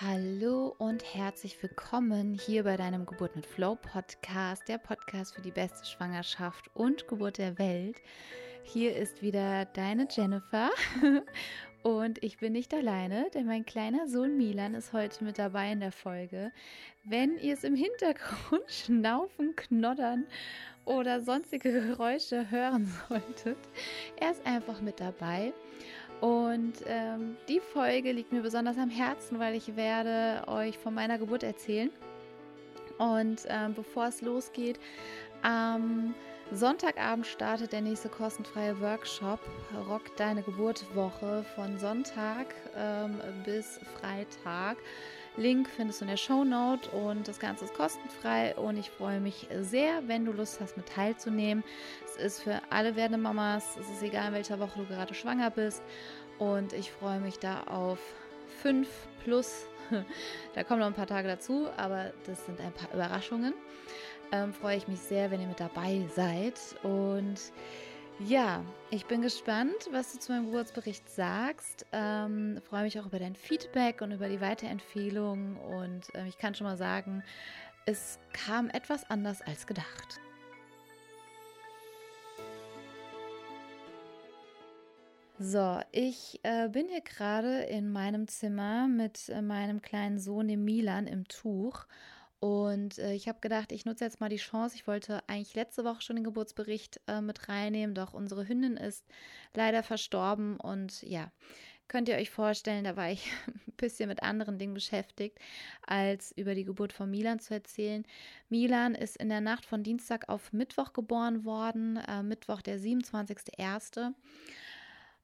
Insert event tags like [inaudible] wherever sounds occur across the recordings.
Hallo und herzlich willkommen hier bei deinem Geburt mit Flow Podcast, der Podcast für die beste Schwangerschaft und Geburt der Welt. Hier ist wieder deine Jennifer [laughs] und ich bin nicht alleine, denn mein kleiner Sohn Milan ist heute mit dabei in der Folge. Wenn ihr es im Hintergrund [laughs] schnaufen, knoddern oder sonstige Geräusche hören solltet, er ist einfach mit dabei. Und ähm, die Folge liegt mir besonders am Herzen, weil ich werde euch von meiner Geburt erzählen. Und ähm, bevor es losgeht, am Sonntagabend startet der nächste kostenfreie Workshop Rock deine Geburtwoche von Sonntag ähm, bis Freitag. Link findest du in der Show Note und das Ganze ist kostenfrei und ich freue mich sehr, wenn du Lust hast, mit teilzunehmen. Es ist für alle werdende Mamas, es ist egal, in welcher Woche du gerade schwanger bist und ich freue mich da auf fünf plus. [laughs] Da kommen noch ein paar Tage dazu, aber das sind ein paar Überraschungen. Ähm, freue ich mich sehr, wenn ihr mit dabei seid und ja, ich bin gespannt, was du zu meinem Geburtsbericht sagst. Ähm, freue mich auch über dein Feedback und über die Weiterempfehlung. Und äh, ich kann schon mal sagen, es kam etwas anders als gedacht. So, ich äh, bin hier gerade in meinem Zimmer mit äh, meinem kleinen Sohn, dem Milan, im Tuch. Und äh, ich habe gedacht, ich nutze jetzt mal die Chance. Ich wollte eigentlich letzte Woche schon den Geburtsbericht äh, mit reinnehmen, doch unsere Hündin ist leider verstorben. Und ja, könnt ihr euch vorstellen, da war ich [laughs] ein bisschen mit anderen Dingen beschäftigt, als über die Geburt von Milan zu erzählen. Milan ist in der Nacht von Dienstag auf Mittwoch geboren worden, äh, Mittwoch der 27.01.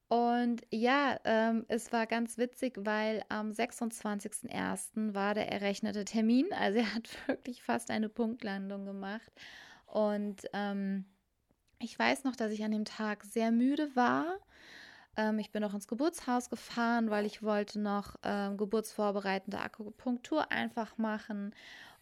Und ja, ähm, es war ganz witzig, weil am 26.01. war der errechnete Termin. Also er hat [laughs] wirklich fast eine Punktlandung gemacht. Und ähm, ich weiß noch, dass ich an dem Tag sehr müde war. Ähm, ich bin noch ins Geburtshaus gefahren, weil ich wollte noch ähm, geburtsvorbereitende Akupunktur einfach machen.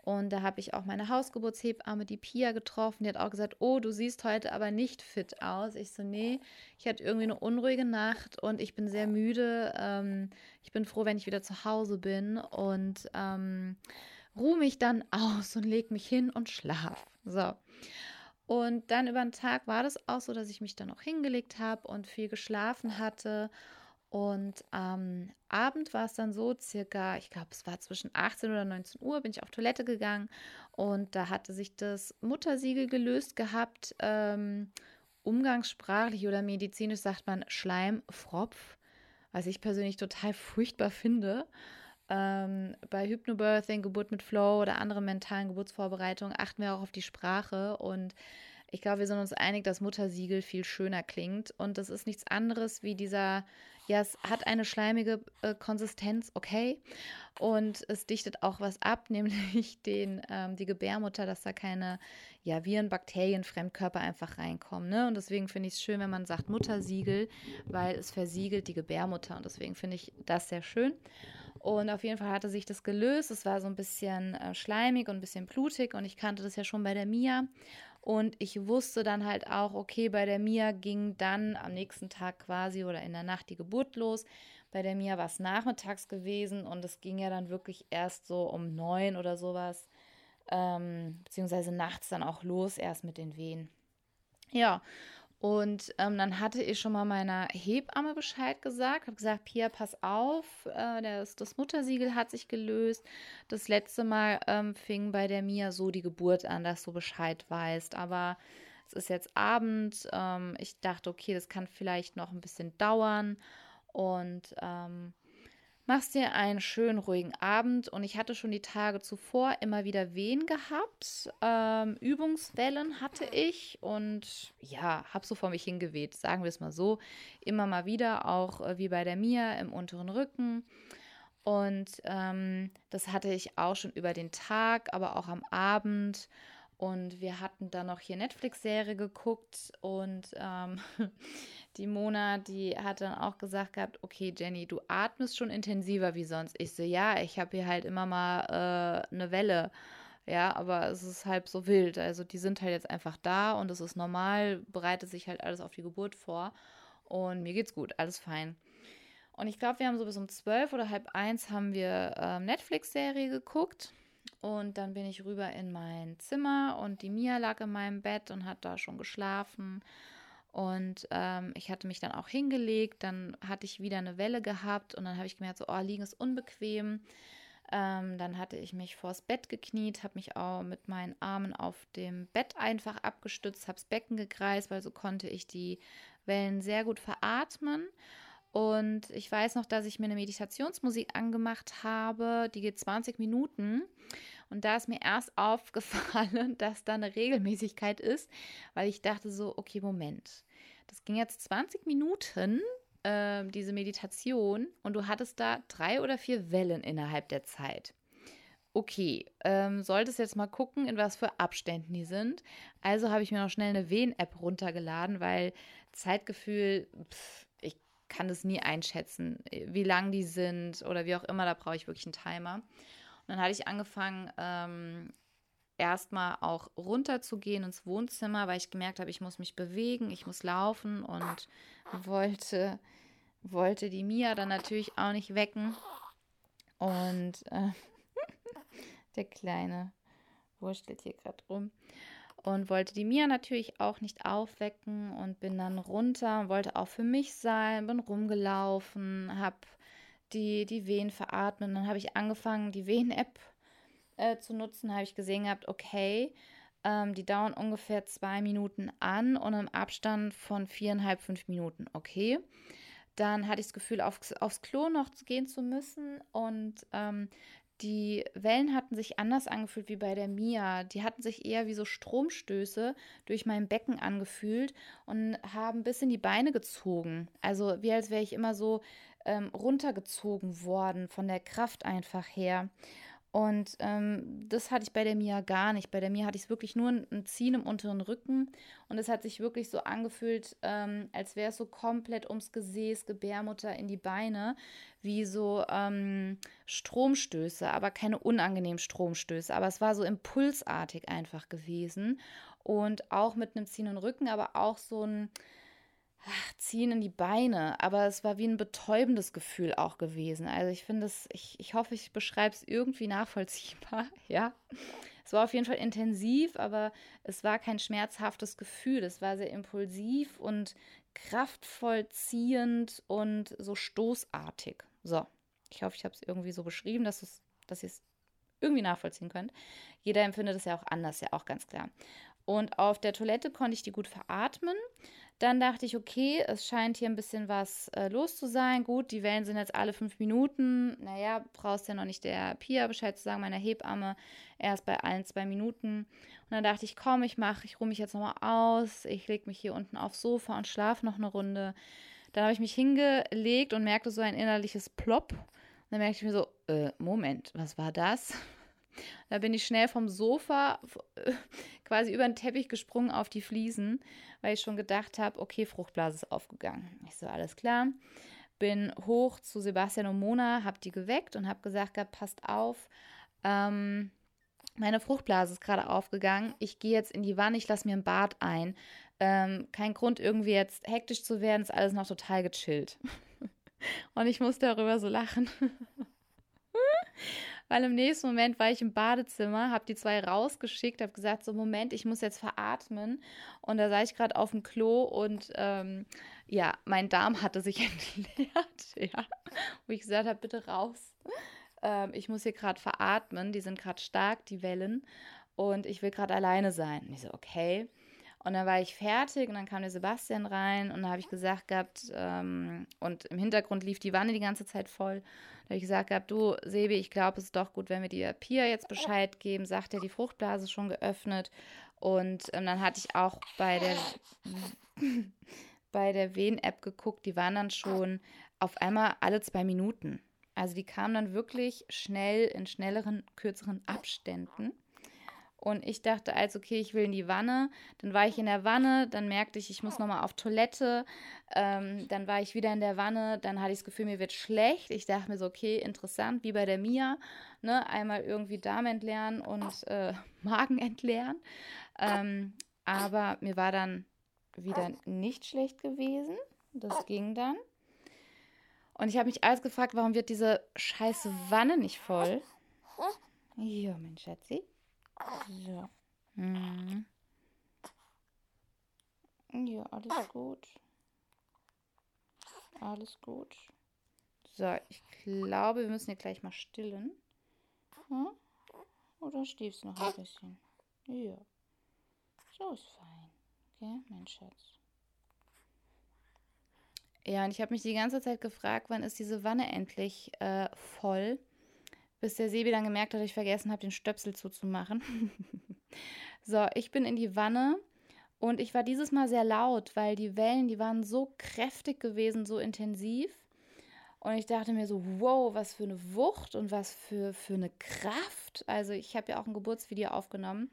Und da habe ich auch meine Hausgeburtshebamme, die Pia, getroffen. Die hat auch gesagt, oh, du siehst heute aber nicht fit aus. Ich so, nee, ich hatte irgendwie eine unruhige Nacht und ich bin sehr müde. Ähm, ich bin froh, wenn ich wieder zu Hause bin und ähm, ruhe mich dann [laughs] aus und lege mich hin und schlaf. So. Und dann über den Tag war das auch so, dass ich mich dann auch hingelegt habe und viel geschlafen hatte. Und am Abend war es dann so, circa, ich glaube, es war zwischen 18 oder 19 Uhr, bin ich auf Toilette gegangen und da hatte sich das Muttersiegel gelöst gehabt. Ähm, umgangssprachlich oder medizinisch sagt man Schleimfropf, was ich persönlich total furchtbar finde. Ähm, bei Hypnobirthing, Geburt mit Flow oder anderen mentalen Geburtsvorbereitungen achten wir auch auf die Sprache und ich glaube, wir sind uns einig, dass Muttersiegel viel schöner klingt. Und das ist nichts anderes wie dieser, ja, es hat eine schleimige äh, Konsistenz, okay. Und es dichtet auch was ab, [laughs] nämlich den, ähm, die Gebärmutter, dass da keine ja, Viren, Bakterien, Fremdkörper einfach reinkommen. Ne? Und deswegen finde ich es schön, wenn man sagt Muttersiegel, weil es versiegelt die Gebärmutter. Und deswegen finde ich das sehr schön. Und auf jeden Fall hatte sich das gelöst. Es war so ein bisschen äh, schleimig und ein bisschen blutig. Und ich kannte das ja schon bei der Mia. Und ich wusste dann halt auch, okay, bei der Mia ging dann am nächsten Tag quasi oder in der Nacht die Geburt los. Bei der Mia war es nachmittags gewesen und es ging ja dann wirklich erst so um neun oder sowas, ähm, beziehungsweise nachts dann auch los, erst mit den Wehen. Ja, und ähm, dann hatte ich schon mal meiner Hebamme Bescheid gesagt, habe gesagt, Pia, pass auf, äh, das, das, Muttersiegel hat sich gelöst. Das letzte Mal ähm, fing bei der Mia so die Geburt an, dass du Bescheid weißt. Aber es ist jetzt Abend. Ähm, ich dachte, okay, das kann vielleicht noch ein bisschen dauern. Und ähm, machst dir einen schönen ruhigen Abend und ich hatte schon die Tage zuvor immer wieder Wehen gehabt. Ähm, Übungswellen hatte ich und ja, habe so vor mich hingeweht, sagen wir es mal so. Immer mal wieder, auch äh, wie bei der Mia im unteren Rücken. Und ähm, das hatte ich auch schon über den Tag, aber auch am Abend. Und wir hatten dann noch hier Netflix-Serie geguckt und ähm, [laughs] die Mona, die hat dann auch gesagt gehabt, okay, Jenny, du atmest schon intensiver wie sonst. Ich so, ja, ich habe hier halt immer mal äh, eine Welle. Ja, aber es ist halb so wild. Also die sind halt jetzt einfach da und es ist normal, bereitet sich halt alles auf die Geburt vor. Und mir geht's gut, alles fein. Und ich glaube, wir haben so bis um zwölf oder halb eins haben wir ähm, Netflix-Serie geguckt. Und dann bin ich rüber in mein Zimmer und die Mia lag in meinem Bett und hat da schon geschlafen. Und ähm, ich hatte mich dann auch hingelegt, dann hatte ich wieder eine Welle gehabt und dann habe ich gemerkt, so, oh, liegen ist unbequem. Ähm, dann hatte ich mich vors Bett gekniet, habe mich auch mit meinen Armen auf dem Bett einfach abgestützt, habe das Becken gekreist, weil so konnte ich die Wellen sehr gut veratmen. Und ich weiß noch, dass ich mir eine Meditationsmusik angemacht habe, die geht 20 Minuten. Und da ist mir erst [laughs] aufgefallen, dass da eine Regelmäßigkeit ist, weil ich dachte so, okay, Moment, das ging jetzt 20 Minuten, äh, diese Meditation, und du hattest da drei oder vier Wellen innerhalb der Zeit. Okay, ähm, solltest jetzt mal gucken, in was für Abständen die sind. Also habe ich mir noch schnell eine Wehen-App runtergeladen, weil Zeitgefühl, pff, ich kann das nie einschätzen, wie lang die sind oder wie auch immer, da brauche ich wirklich einen Timer dann hatte ich angefangen, ähm, erstmal auch runterzugehen ins Wohnzimmer, weil ich gemerkt habe, ich muss mich bewegen, ich muss laufen und wollte, wollte die Mia dann natürlich auch nicht wecken. Und äh, [laughs] der Kleine wurstelt hier gerade rum. Und wollte die Mia natürlich auch nicht aufwecken und bin dann runter, wollte auch für mich sein, bin rumgelaufen, habe die, die Wehen veratmen. Dann habe ich angefangen, die Wehen-App äh, zu nutzen. Habe ich gesehen gehabt, okay, ähm, die dauern ungefähr zwei Minuten an und im Abstand von viereinhalb, fünf Minuten. Okay. Dann hatte ich das Gefühl, aufs, aufs Klo noch gehen zu müssen und ähm, die Wellen hatten sich anders angefühlt wie bei der Mia. Die hatten sich eher wie so Stromstöße durch mein Becken angefühlt und haben bis in die Beine gezogen. Also wie als wäre ich immer so ähm, runtergezogen worden von der Kraft einfach her. Und ähm, das hatte ich bei der Mia gar nicht. Bei der Mia hatte ich wirklich nur ein, Ziehen im unteren Rücken. Und es hat sich wirklich so angefühlt, ähm, als wäre es so komplett ums Gesäß, Gebärmutter in die Beine, wie so ähm, Stromstöße, aber keine unangenehmen Stromstöße. Aber es war so impulsartig einfach gewesen. Und auch mit einem ziehenden Rücken, aber auch so ein ach, ziehen in die Beine, aber es war wie ein betäubendes Gefühl auch gewesen. Also ich finde es, ich, ich hoffe, ich beschreibe es irgendwie nachvollziehbar, [laughs] ja. Es war auf jeden Fall intensiv, aber es war kein schmerzhaftes Gefühl. Es war sehr impulsiv und kraftvoll ziehend und so stoßartig. So, ich hoffe, ich habe es irgendwie so beschrieben, dass, dass ihr es irgendwie nachvollziehen könnt. Jeder empfindet es ja auch anders, ja auch ganz klar. Und auf der Toilette konnte ich die gut veratmen. Dann dachte ich, okay, es scheint hier ein bisschen was äh, los zu sein. Gut, die Wellen sind jetzt alle fünf Minuten. Naja, brauchst ja noch nicht der Pia Bescheid zu sagen, meiner Hebamme, erst bei allen zwei Minuten. Und dann dachte ich, komm, ich mache, ich ruhe mich jetzt nochmal aus. Ich lege mich hier unten aufs Sofa und schlafe noch eine Runde. Dann habe ich mich hingelegt und merkte so ein innerliches Plopp. Und dann merkte ich mir so, äh, Moment, was war das? Da bin ich schnell vom Sofa [laughs] quasi über den Teppich gesprungen auf die Fliesen, weil ich schon gedacht habe, okay, Fruchtblase ist aufgegangen. Ich so, alles klar. Bin hoch zu Sebastian und Mona, habe die geweckt und habe gesagt, passt auf, ähm, meine Fruchtblase ist gerade aufgegangen. Ich gehe jetzt in die Wanne, ich lasse mir ein Bad ein. Ähm, kein Grund, irgendwie jetzt hektisch zu werden, ist alles noch total gechillt. [laughs] und ich musste darüber so lachen [laughs] weil im nächsten Moment war ich im Badezimmer, habe die zwei rausgeschickt, habe gesagt, so Moment, ich muss jetzt veratmen. Und da saß ich gerade auf dem Klo und ähm, ja, mein Darm hatte sich [laughs] entleert, ja, wo ich gesagt habe, bitte raus. Ähm, ich muss hier gerade veratmen, die sind gerade stark, die Wellen. Und ich will gerade alleine sein. Und ich so, okay. Und dann war ich fertig und dann kam der Sebastian rein und da habe ich gesagt gehabt, ähm, und im Hintergrund lief die Wanne die ganze Zeit voll. Da habe ich gesagt gehabt, du Sebi, ich glaube, es ist doch gut, wenn wir dir Pia jetzt Bescheid geben. Sagt er, die Fruchtblase schon geöffnet. Und ähm, dann hatte ich auch bei der, bei der Wehen-App geguckt, die waren dann schon auf einmal alle zwei Minuten. Also die kamen dann wirklich schnell in schnelleren, kürzeren Abständen. Und ich dachte als, okay, ich will in die Wanne. Dann war ich in der Wanne, dann merkte ich, ich muss nochmal auf Toilette. Ähm, dann war ich wieder in der Wanne, dann hatte ich das Gefühl, mir wird schlecht. Ich dachte mir so, okay, interessant, wie bei der Mia. Ne? Einmal irgendwie Darm entleeren und äh, [laughs] Magen entleeren. Ähm, aber mir war dann wieder nicht schlecht gewesen. Das ging dann. Und ich habe mich alles gefragt, warum wird diese scheiße Wanne nicht voll? Ja, mein Schatzi. So. Hm. Ja, alles gut. Alles gut. So, ich glaube, wir müssen hier gleich mal stillen. Hm? Oder stiefst noch ein bisschen? Ja. So ist fein. Okay, mein Schatz. Ja, und ich habe mich die ganze Zeit gefragt, wann ist diese Wanne endlich äh, voll, bis der Sebi dann gemerkt hat, dass ich vergessen habe, den Stöpsel zuzumachen. [laughs] so, ich bin in die Wanne und ich war dieses Mal sehr laut, weil die Wellen, die waren so kräftig gewesen, so intensiv. Und ich dachte mir so, wow, was für eine Wucht und was für, für eine Kraft. Also ich habe ja auch ein Geburtsvideo aufgenommen.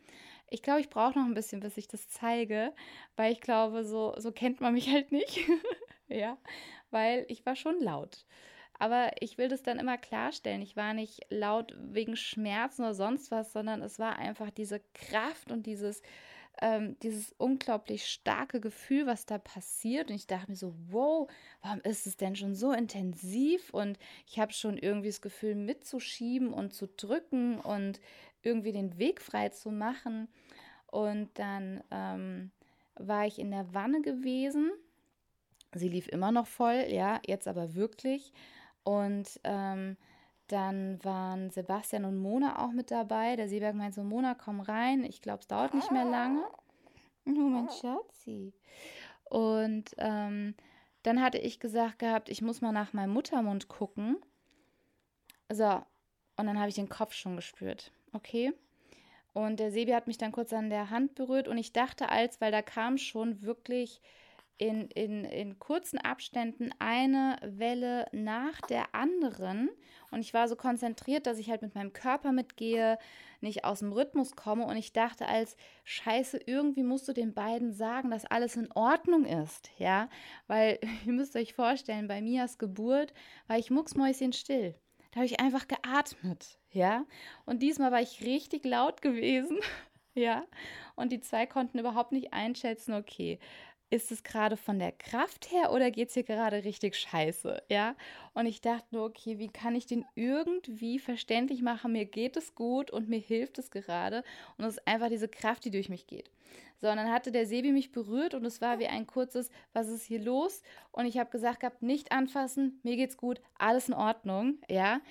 Ich glaube, ich brauche noch ein bisschen, bis ich das zeige, weil ich glaube, so, so kennt man mich halt nicht. [laughs] ja, weil ich war schon laut. Aber ich will das dann immer klarstellen. Ich war nicht laut wegen Schmerzen oder sonst was, sondern es war einfach diese Kraft und dieses, ähm, dieses unglaublich starke Gefühl, was da passiert. Und ich dachte mir so, wow, warum ist es denn schon so intensiv? Und ich habe schon irgendwie das Gefühl, mitzuschieben und zu drücken und irgendwie den Weg frei zu machen. Und dann ähm, war ich in der Wanne gewesen Sie lief immer noch voll, ja, jetzt aber wirklich. Und ähm, dann waren Sebastian und Mona auch mit dabei. Der Seeberg meinte so, Mona, komm rein. Ich glaube, es dauert nicht mehr lange. Oh, mein Schatzi. Und ähm, dann hatte ich gesagt gehabt, ich muss mal nach meinem Muttermund gucken. So, und dann habe ich den Kopf schon gespürt. Okay. Und der Sebi hat mich dann kurz an der Hand berührt und ich dachte als, weil da kam schon wirklich in, in, in kurzen Abständen eine Welle nach der anderen. Und ich war so konzentriert, dass ich halt mit meinem Körper mitgehe, nicht aus dem Rhythmus komme. Und ich dachte als Scheiße, irgendwie musst du den beiden sagen, dass alles in Ordnung ist. Ja, weil [laughs] ihr müsst euch vorstellen, bei Mias Geburt war ich mucksmäuschenstill. Da habe ich einfach geatmet. Ja, und diesmal war ich richtig laut gewesen. [laughs] ja, und die zwei konnten überhaupt nicht einschätzen, okay, ist es gerade von der Kraft her oder geht es hier gerade richtig scheiße? Ja. Und ich dachte nur, okay, wie kann ich den irgendwie verständlich machen? Mir geht es gut und mir hilft es gerade. Und es ist einfach diese Kraft, die durch mich geht. So, und dann hatte der Sebi mich berührt und es war wie ein kurzes, was ist hier los? Und ich habe gesagt gehabt, nicht anfassen, mir geht's gut, alles in Ordnung, ja.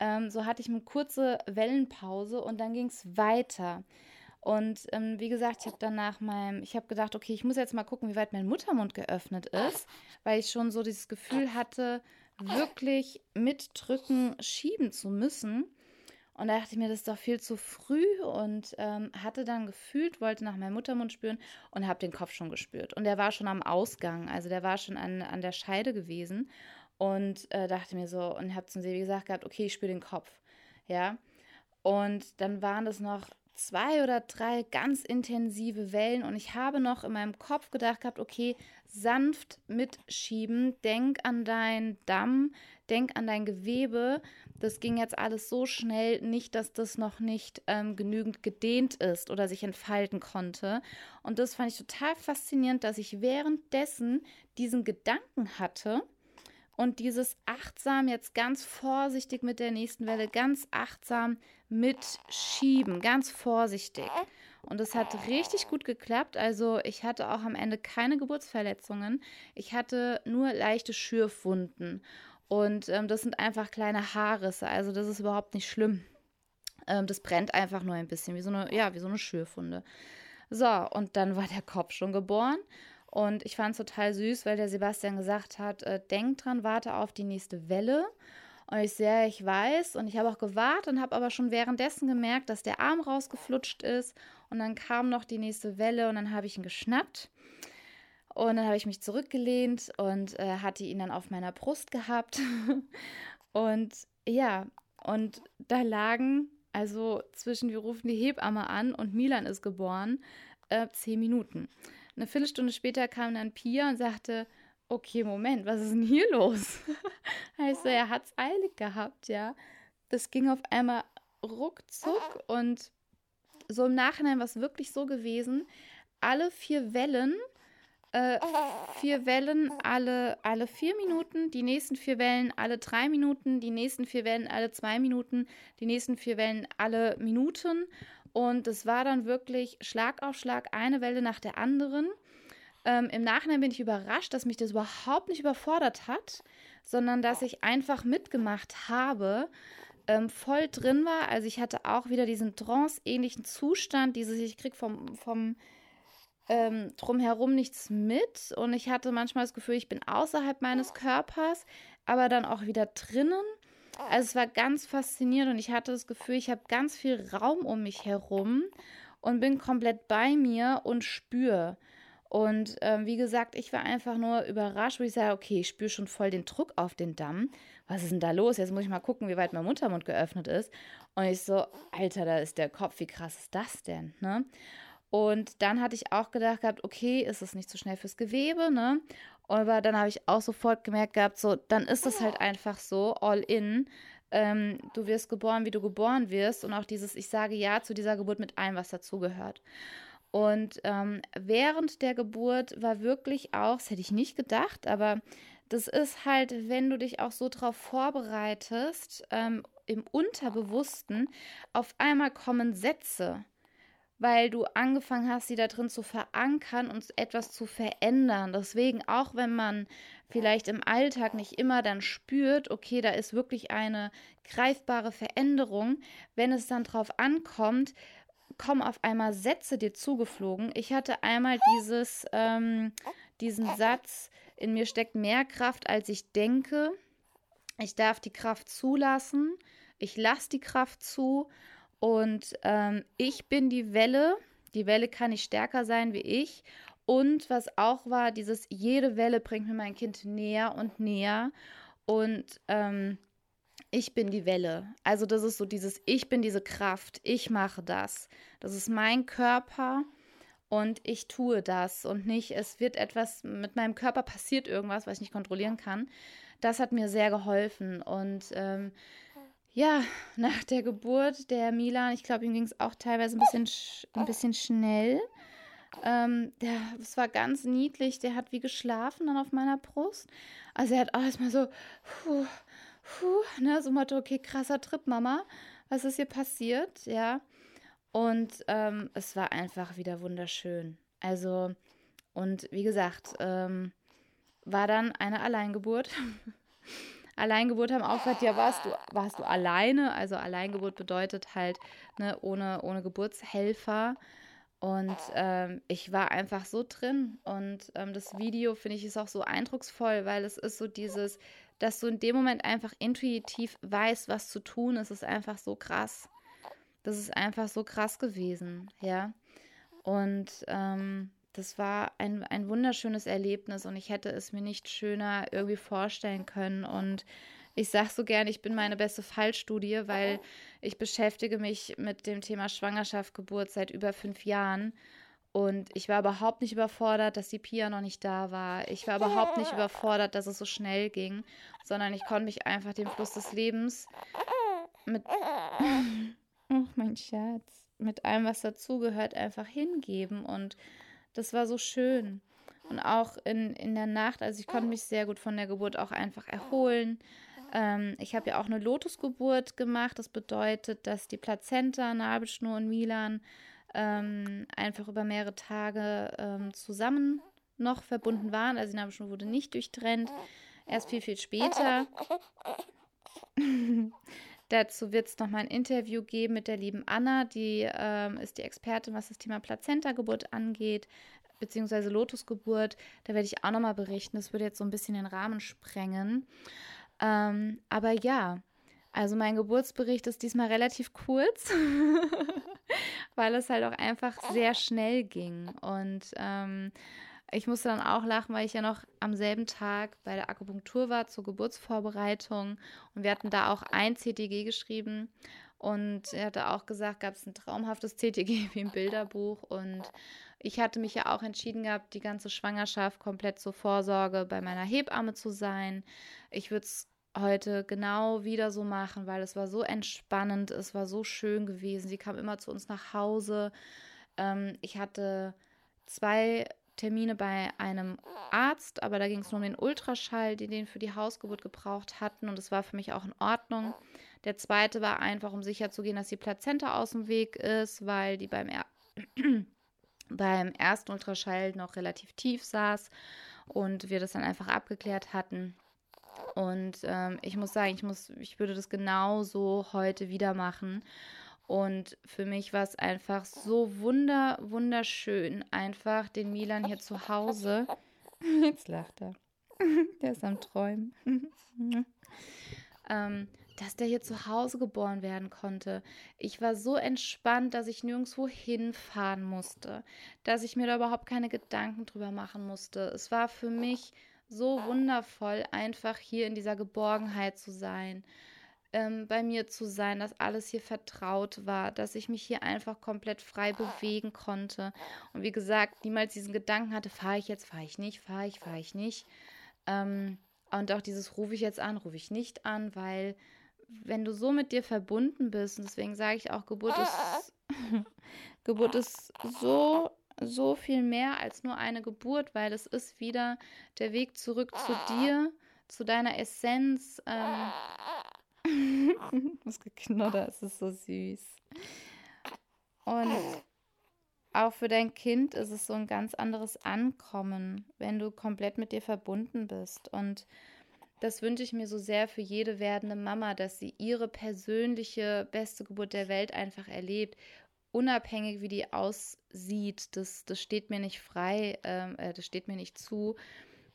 Ähm, so hatte ich eine kurze Wellenpause und dann ging es weiter. Und ähm, wie gesagt, ich habe dann nach meinem, ich habe gedacht, okay, ich muss jetzt mal gucken, wie weit mein Muttermund geöffnet ist, weil ich schon so dieses Gefühl hatte, wirklich mitdrücken, schieben zu müssen. Und da dachte ich mir, das ist doch viel zu früh und ähm, hatte dann gefühlt, wollte nach meinem Muttermund spüren und habe den Kopf schon gespürt. Und der war schon am Ausgang, also der war schon an, an der Scheide gewesen. Und äh, dachte mir so, und habe zum Sebi gesagt gehabt, okay, ich spüre den Kopf. Ja. Und dann waren das noch zwei oder drei ganz intensive Wellen und ich habe noch in meinem Kopf gedacht gehabt, okay, sanft mitschieben, denk an deinen Damm, denk an dein Gewebe. Das ging jetzt alles so schnell, nicht, dass das noch nicht ähm, genügend gedehnt ist oder sich entfalten konnte. Und das fand ich total faszinierend, dass ich währenddessen diesen Gedanken hatte und dieses achtsam jetzt ganz vorsichtig mit der nächsten Welle, ganz achtsam mitschieben, ganz vorsichtig. Und es hat richtig gut geklappt. Also ich hatte auch am Ende keine Geburtsverletzungen. Ich hatte nur leichte Schürfwunden. Und ähm, das sind einfach kleine Haarrisse. Also das ist überhaupt nicht schlimm. Ähm, das brennt einfach nur ein bisschen, wie so eine, ja, wie so eine Schürfwunde. So, und dann war der Kopf schon geboren. Und ich fand es total süß, weil der Sebastian gesagt hat, äh, denk dran, warte auf die nächste Welle. Und ich sehe, ich weiß. Und ich habe auch gewartet und habe aber schon währenddessen gemerkt, dass der Arm rausgeflutscht ist. Und dann kam noch die nächste Welle und dann habe ich ihn geschnappt. Und dann habe ich mich zurückgelehnt und äh, hatte ihn dann auf meiner Brust gehabt. [laughs] und ja, und da lagen, also zwischen, wir rufen die Hebamme an und Milan ist geboren, äh, zehn Minuten. Eine Viertelstunde später kam dann Pia und sagte, okay, Moment, was ist denn hier los? heißt [laughs] so, er hat es eilig gehabt, ja. Das ging auf einmal ruckzuck und so im Nachhinein war es wirklich so gewesen, alle vier Wellen äh, vier Wellen alle, alle vier Minuten, die nächsten vier Wellen alle drei Minuten, die nächsten vier Wellen alle zwei Minuten, die nächsten vier Wellen alle Minuten. Und es war dann wirklich Schlag auf Schlag eine Welle nach der anderen. Ähm, Im Nachhinein bin ich überrascht, dass mich das überhaupt nicht überfordert hat, sondern dass ich einfach mitgemacht habe, ähm, voll drin war. Also ich hatte auch wieder diesen trance-ähnlichen Zustand, dieses, ich krieg vom, vom ähm, drumherum nichts mit und ich hatte manchmal das Gefühl, ich bin außerhalb meines Körpers, aber dann auch wieder drinnen. Also es war ganz faszinierend und ich hatte das Gefühl, ich habe ganz viel Raum um mich herum und bin komplett bei mir und spüre. Und ähm, wie gesagt, ich war einfach nur überrascht, wo ich sage, okay, ich spüre schon voll den Druck auf den Damm. Was ist denn da los? Jetzt muss ich mal gucken, wie weit mein Muttermund geöffnet ist. Und ich so, Alter, da ist der Kopf, wie krass ist das denn? Ne? Und dann hatte ich auch gedacht gehabt, okay, ist es nicht so schnell fürs Gewebe, ne? Aber dann habe ich auch sofort gemerkt gehabt, so, dann ist es halt einfach so, all in. Ähm, du wirst geboren, wie du geboren wirst. Und auch dieses, ich sage ja zu dieser Geburt mit allem, was dazugehört. Und ähm, während der Geburt war wirklich auch, das hätte ich nicht gedacht, aber das ist halt, wenn du dich auch so darauf vorbereitest, ähm, im Unterbewussten, auf einmal kommen Sätze weil du angefangen hast, sie da drin zu verankern und etwas zu verändern. Deswegen, auch wenn man vielleicht im Alltag nicht immer dann spürt, okay, da ist wirklich eine greifbare Veränderung, wenn es dann drauf ankommt, kommen auf einmal Sätze dir zugeflogen. Ich hatte einmal dieses, ähm, diesen Satz, in mir steckt mehr Kraft, als ich denke. Ich darf die Kraft zulassen. Ich lasse die Kraft zu und ähm, ich bin die Welle. Die Welle kann nicht stärker sein wie ich. Und was auch war, dieses jede Welle bringt mir mein Kind näher und näher. Und ähm, ich bin die Welle. Also das ist so dieses Ich bin diese Kraft. Ich mache das. Das ist mein Körper und ich tue das und nicht, es wird etwas mit meinem Körper passiert irgendwas, was ich nicht kontrollieren kann. Das hat mir sehr geholfen und ähm, ja, nach der Geburt der Milan, ich glaube, ihm ging es auch teilweise ein bisschen, ein bisschen schnell. Ähm, der, es war ganz niedlich, der hat wie geschlafen dann auf meiner Brust. Also er hat auch erstmal so, puh, puh, ne, so Motto, okay, krasser Trip, Mama, was ist hier passiert, ja. Und ähm, es war einfach wieder wunderschön. Also, und wie gesagt, ähm, war dann eine Alleingeburt. [laughs] Alleingeburt haben auch gesagt, ja, warst du, warst du alleine? Also Alleingeburt bedeutet halt, ne, ohne, ohne Geburtshelfer. Und ähm, ich war einfach so drin. Und ähm, das Video, finde ich, ist auch so eindrucksvoll, weil es ist so dieses, dass du in dem Moment einfach intuitiv weißt, was zu tun ist, ist einfach so krass. Das ist einfach so krass gewesen, ja. Und ähm, das war ein, ein wunderschönes Erlebnis und ich hätte es mir nicht schöner irgendwie vorstellen können. Und ich sage so gerne, ich bin meine beste Fallstudie, weil ich beschäftige mich mit dem Thema Schwangerschaft, Geburt seit über fünf Jahren. Und ich war überhaupt nicht überfordert, dass die Pia noch nicht da war. Ich war überhaupt nicht überfordert, dass es so schnell ging, sondern ich konnte mich einfach dem Fluss des Lebens mit. [laughs] Oh, mein Schatz. Mit allem, was dazugehört, einfach hingeben. Und das war so schön. Und auch in, in der Nacht, also ich konnte mich sehr gut von der Geburt auch einfach erholen. Ähm, ich habe ja auch eine Lotusgeburt gemacht. Das bedeutet, dass die Plazenta, Nabelschnur und Milan ähm, einfach über mehrere Tage ähm, zusammen noch verbunden waren. Also die Nabelschnur wurde nicht durchtrennt. Erst viel, viel später. [laughs] Dazu wird es nochmal ein Interview geben mit der lieben Anna, die ähm, ist die Expertin, was das Thema Plazenta-Geburt angeht, beziehungsweise Lotusgeburt. Da werde ich auch nochmal berichten. Das würde jetzt so ein bisschen den Rahmen sprengen. Ähm, aber ja, also mein Geburtsbericht ist diesmal relativ kurz, [laughs] weil es halt auch einfach sehr schnell ging. Und ähm, ich musste dann auch lachen, weil ich ja noch am selben Tag bei der Akupunktur war zur Geburtsvorbereitung und wir hatten da auch ein CTG geschrieben und er hatte auch gesagt, gab es ein traumhaftes CTG [laughs] wie im Bilderbuch und ich hatte mich ja auch entschieden gehabt, die ganze Schwangerschaft komplett zur Vorsorge bei meiner Hebamme zu sein. Ich würde es heute genau wieder so machen, weil es war so entspannend, es war so schön gewesen. Sie kam immer zu uns nach Hause. Ähm, ich hatte zwei Termine bei einem Arzt, aber da ging es nur um den Ultraschall, die den für die Hausgeburt gebraucht hatten und es war für mich auch in Ordnung. Der zweite war einfach, um sicherzugehen, dass die Plazenta aus dem Weg ist, weil die beim, er [clears throat] beim ersten Ultraschall noch relativ tief saß und wir das dann einfach abgeklärt hatten. Und ähm, ich muss sagen, ich, muss, ich würde das genauso heute wieder machen. Und für mich war es einfach so wunder, wunderschön, einfach den Milan hier zu Hause. [laughs] Jetzt lacht er. [laughs] Der ist am Träumen. [laughs] ähm, dass der hier zu Hause geboren werden konnte. Ich war so entspannt, dass ich nirgendwo hinfahren musste, dass ich mir da überhaupt keine Gedanken drüber machen musste. Es war für mich so wundervoll, einfach hier in dieser Geborgenheit zu sein ähm, bei mir zu sein, dass alles hier vertraut war, dass ich mich hier einfach komplett frei bewegen konnte. Und wie gesagt, niemals diesen Gedanken hatte, fahre ich jetzt, fahre ich nicht, fahre ich, fahre ich nicht. Ähm, und auch dieses rufe ich jetzt an, rufe ich nicht an, weil wenn du so mit dir verbunden bist, und deswegen sage ich auch, Geburt ist, [laughs] Geburt ist so, so viel mehr als nur eine Geburt, weil es ist wieder der Weg zurück zu dir, zu deiner Essenz, ähm, [laughs] das Geknodder, es ist so süß. Und auch für dein Kind ist es so ein ganz anderes Ankommen, wenn du komplett mit dir verbunden bist. Und das wünsche ich mir so sehr für jede werdende Mama, dass sie ihre persönliche beste Geburt der Welt einfach erlebt. Unabhängig wie die aussieht, das, das steht mir nicht frei, ähm, äh, das steht mir nicht zu,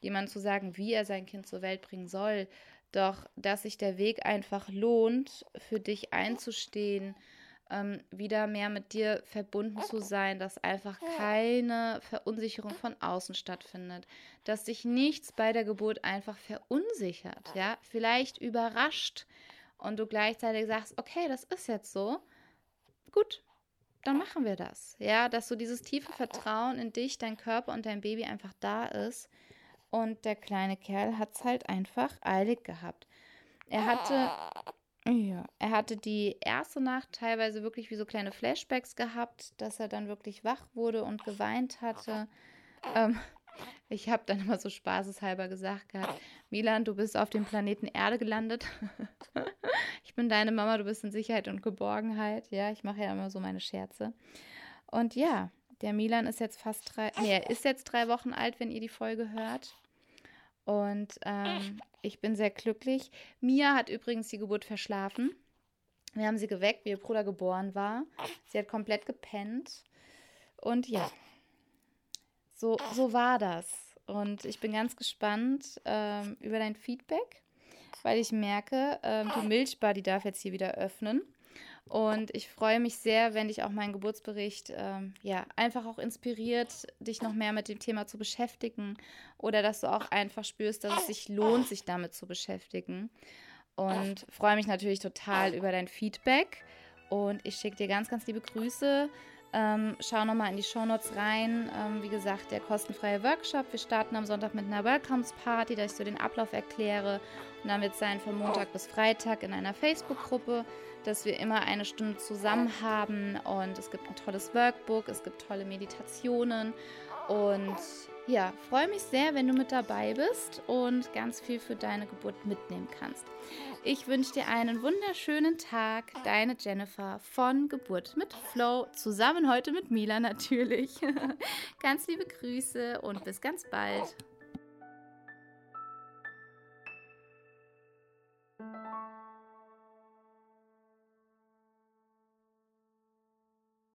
jemand zu sagen, wie er sein Kind zur Welt bringen soll. Doch dass sich der Weg einfach lohnt, für dich einzustehen, ähm, wieder mehr mit dir verbunden zu sein, dass einfach keine Verunsicherung von außen stattfindet, dass dich nichts bei der Geburt einfach verunsichert, ja, vielleicht überrascht und du gleichzeitig sagst, okay, das ist jetzt so, gut, dann machen wir das, ja, dass so dieses tiefe Vertrauen in dich, dein Körper und dein Baby einfach da ist und der kleine Kerl hat es halt einfach eilig gehabt. Er hatte, ja, er hatte die erste Nacht teilweise wirklich wie so kleine Flashbacks gehabt, dass er dann wirklich wach wurde und geweint hatte. Ähm, ich habe dann immer so spaßeshalber gesagt gehabt, Milan, du bist auf dem Planeten Erde gelandet. [laughs] ich bin deine Mama, du bist in Sicherheit und Geborgenheit. Ja, ich mache ja immer so meine Scherze. Und ja, der Milan ist jetzt fast drei, nee, er ist jetzt drei Wochen alt, wenn ihr die Folge hört. Und ähm, ich bin sehr glücklich. Mia hat übrigens die Geburt verschlafen. Wir haben sie geweckt, wie ihr Bruder geboren war. Sie hat komplett gepennt. Und ja, so, so war das. Und ich bin ganz gespannt ähm, über dein Feedback, weil ich merke, ähm, die Milchbar, die darf jetzt hier wieder öffnen. Und ich freue mich sehr, wenn dich auch mein Geburtsbericht ähm, ja einfach auch inspiriert, dich noch mehr mit dem Thema zu beschäftigen oder dass du auch einfach spürst, dass es sich lohnt, sich damit zu beschäftigen. Und freue mich natürlich total über dein Feedback. Und ich schicke dir ganz, ganz liebe Grüße. Ähm, schau nochmal in die Shownotes rein. Ähm, wie gesagt, der kostenfreie Workshop. Wir starten am Sonntag mit einer Welcomes Party, da ich so den Ablauf erkläre. Und dann wird es sein von Montag bis Freitag in einer Facebook-Gruppe dass wir immer eine Stunde zusammen haben und es gibt ein tolles Workbook, es gibt tolle Meditationen und ja, freue mich sehr, wenn du mit dabei bist und ganz viel für deine Geburt mitnehmen kannst. Ich wünsche dir einen wunderschönen Tag. Deine Jennifer von Geburt mit Flow, zusammen heute mit Mila natürlich. [laughs] ganz liebe Grüße und bis ganz bald.